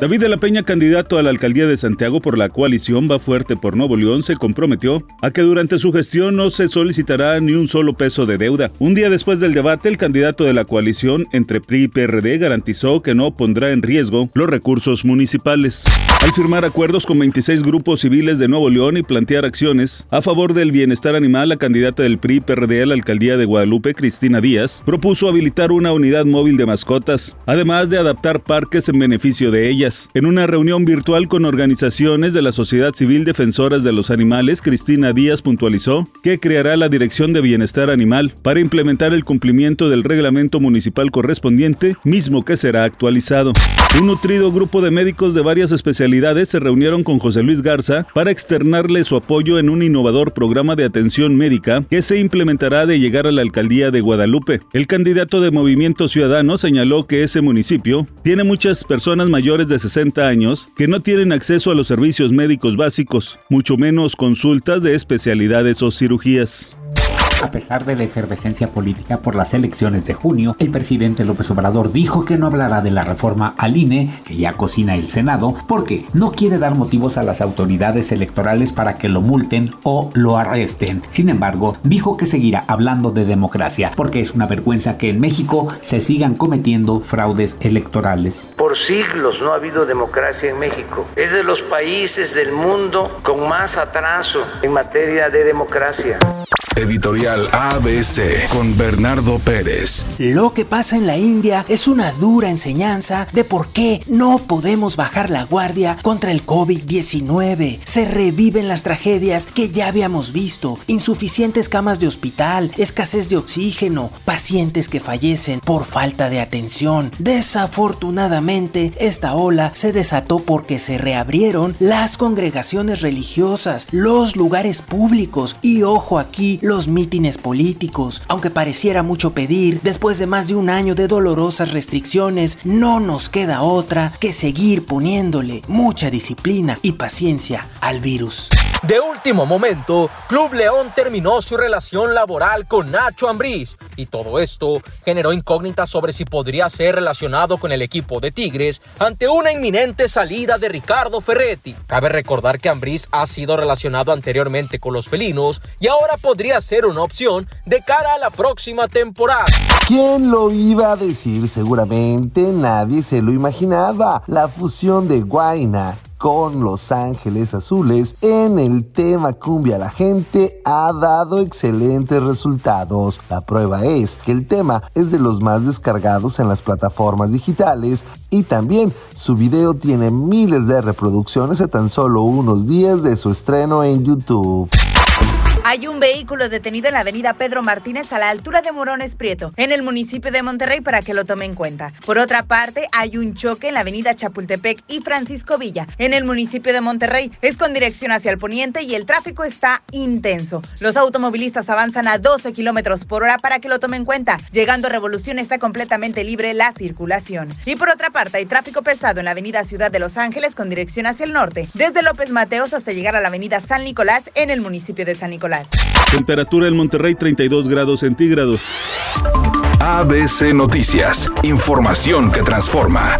David de la Peña, candidato a la alcaldía de Santiago por la coalición Va Fuerte por Nuevo León, se comprometió a que durante su gestión no se solicitará ni un solo peso de deuda. Un día después del debate, el candidato de la coalición entre PRI y PRD garantizó que no pondrá en riesgo los recursos municipales. Al firmar acuerdos con 26 grupos civiles de Nuevo León y plantear acciones a favor del bienestar animal, la candidata del PRI PRD a la alcaldía de Guadalupe, Cristina Díaz, propuso habilitar una unidad móvil de mascotas, además de adaptar parques en beneficio de ellas. En una reunión virtual con organizaciones de la sociedad civil defensoras de los animales, Cristina Díaz puntualizó que creará la Dirección de Bienestar Animal para implementar el cumplimiento del reglamento municipal correspondiente, mismo que será actualizado. Un nutrido grupo de médicos de varias especialidades se reunieron con José Luis Garza para externarle su apoyo en un innovador programa de atención médica que se implementará de llegar a la alcaldía de Guadalupe. El candidato de Movimiento Ciudadano señaló que ese municipio tiene muchas personas mayores de 60 años que no tienen acceso a los servicios médicos básicos, mucho menos consultas de especialidades o cirugías. A pesar de la efervescencia política por las elecciones de junio, el presidente López Obrador dijo que no hablará de la reforma al INE, que ya cocina el Senado, porque no quiere dar motivos a las autoridades electorales para que lo multen o lo arresten. Sin embargo, dijo que seguirá hablando de democracia, porque es una vergüenza que en México se sigan cometiendo fraudes electorales. Por siglos no ha habido democracia en México. Es de los países del mundo con más atraso en materia de democracia. Editorial ABC con Bernardo Pérez. Lo que pasa en la India es una dura enseñanza de por qué no podemos bajar la guardia contra el COVID-19. Se reviven las tragedias que ya habíamos visto. Insuficientes camas de hospital, escasez de oxígeno, pacientes que fallecen por falta de atención. Desafortunadamente, esta ola se desató porque se reabrieron las congregaciones religiosas, los lugares públicos y ojo aquí, los mítines políticos. Aunque pareciera mucho pedir, después de más de un año de dolorosas restricciones, no nos queda otra que seguir poniéndole mucha disciplina y paciencia al virus. De último momento, Club León terminó su relación laboral con Nacho Ambriz y todo esto generó incógnitas sobre si podría ser relacionado con el equipo de Tigres ante una inminente salida de Ricardo Ferretti. Cabe recordar que Ambriz ha sido relacionado anteriormente con los felinos y ahora podría ser una opción de cara a la próxima temporada. ¿Quién lo iba a decir? Seguramente nadie se lo imaginaba. La fusión de Guaina con Los Ángeles Azules en el tema cumbia la gente ha dado excelentes resultados. La prueba es que el tema es de los más descargados en las plataformas digitales y también su video tiene miles de reproducciones a tan solo unos días de su estreno en YouTube. Hay un vehículo detenido en la avenida Pedro Martínez a la altura de Morones Prieto, en el municipio de Monterrey, para que lo tome en cuenta. Por otra parte, hay un choque en la avenida Chapultepec y Francisco Villa, en el municipio de Monterrey. Es con dirección hacia el poniente y el tráfico está intenso. Los automovilistas avanzan a 12 kilómetros por hora para que lo tome en cuenta. Llegando a Revolución está completamente libre la circulación. Y por otra parte, hay tráfico pesado en la avenida Ciudad de Los Ángeles con dirección hacia el norte, desde López Mateos hasta llegar a la avenida San Nicolás en el municipio de San Nicolás. Temperatura en Monterrey 32 grados centígrados. ABC Noticias. Información que transforma.